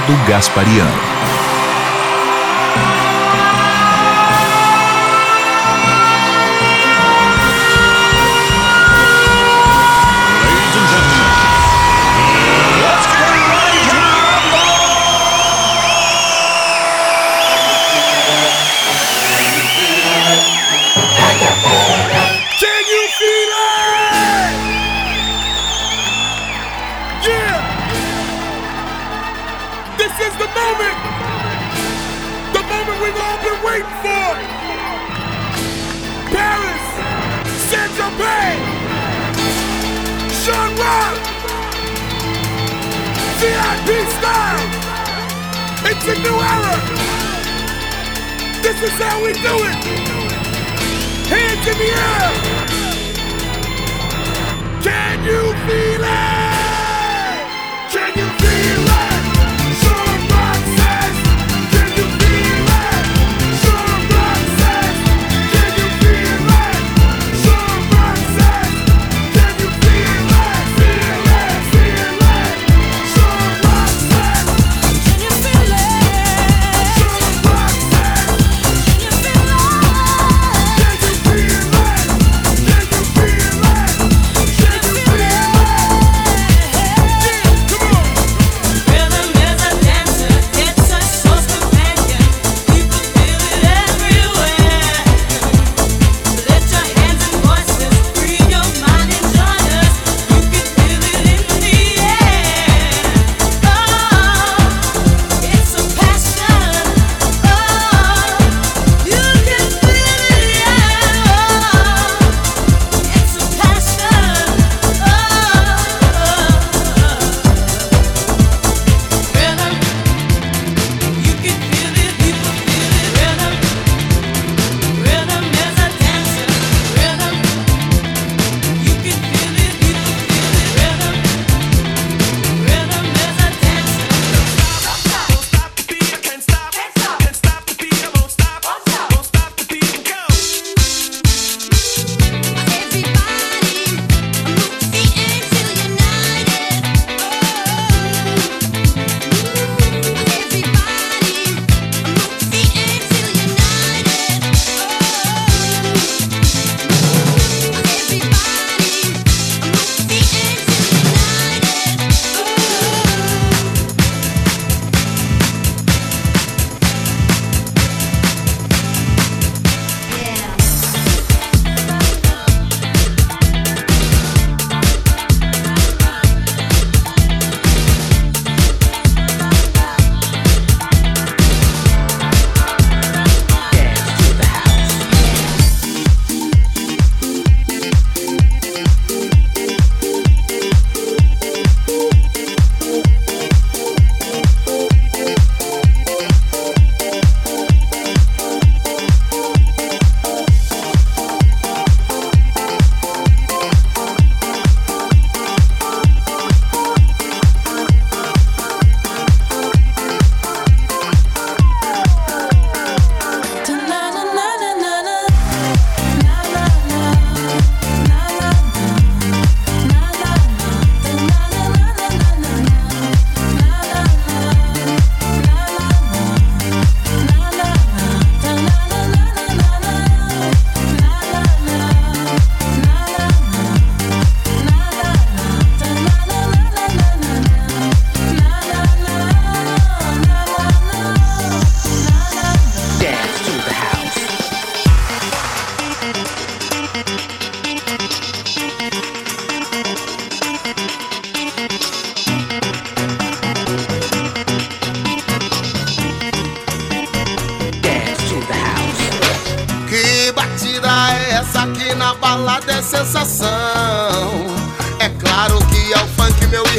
Ronaldo Gasparian.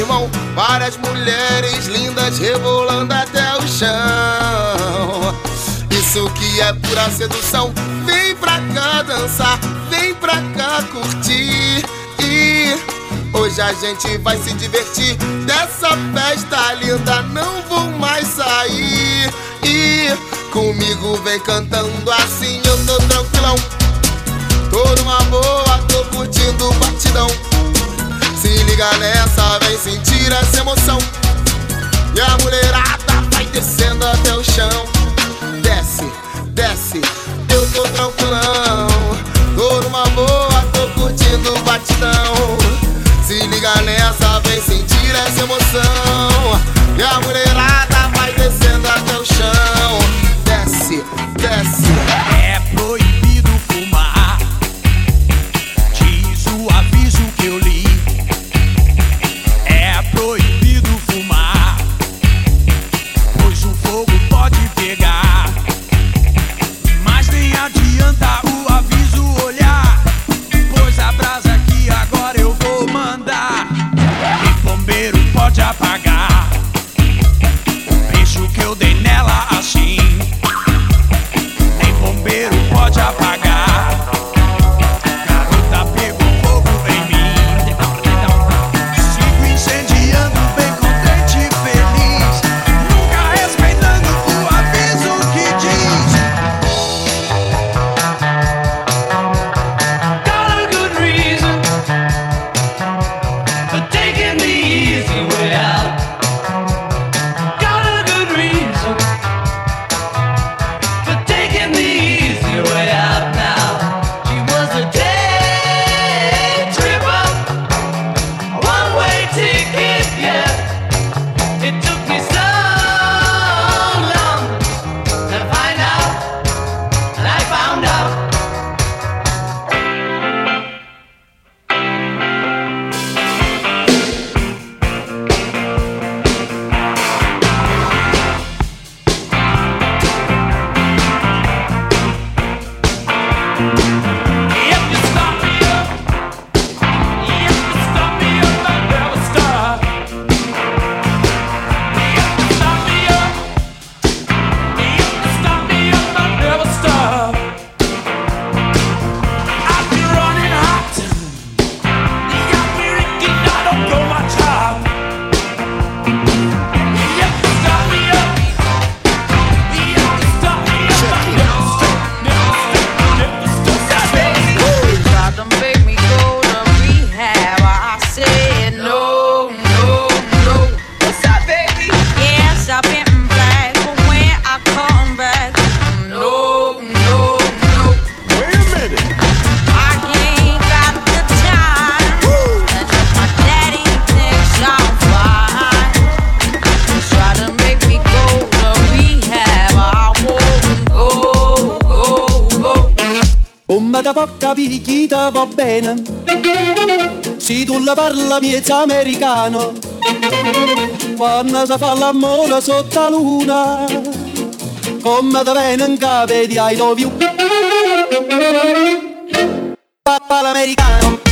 irmão. Várias mulheres lindas rebolando até o chão. Isso que é pura sedução. Vem pra cá dançar, vem pra cá curtir. E hoje a gente vai se divertir. Dessa festa linda não vou mais sair. E comigo vem cantando assim, eu tô tranquilão. Tô numa boa, tô curtindo o batidão liga nessa, vem sentir essa emoção. E a mulherada vai descendo até o chão. Desce, desce, eu tô tranquilão. Tô numa boa, tô curtindo o batidão. Se liga nessa, vem sentir essa emoção. E a mulherada vai descendo até o chão. Desce, desce. É proibido. picchita va bene, se tu la parla è americano, quando si fa la mola sotto la luna, come da viene in capo di I love you. Papà l'americano.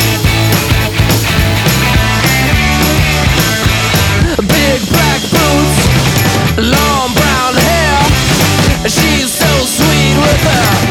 Black boots, long brown hair. She's so sweet with her.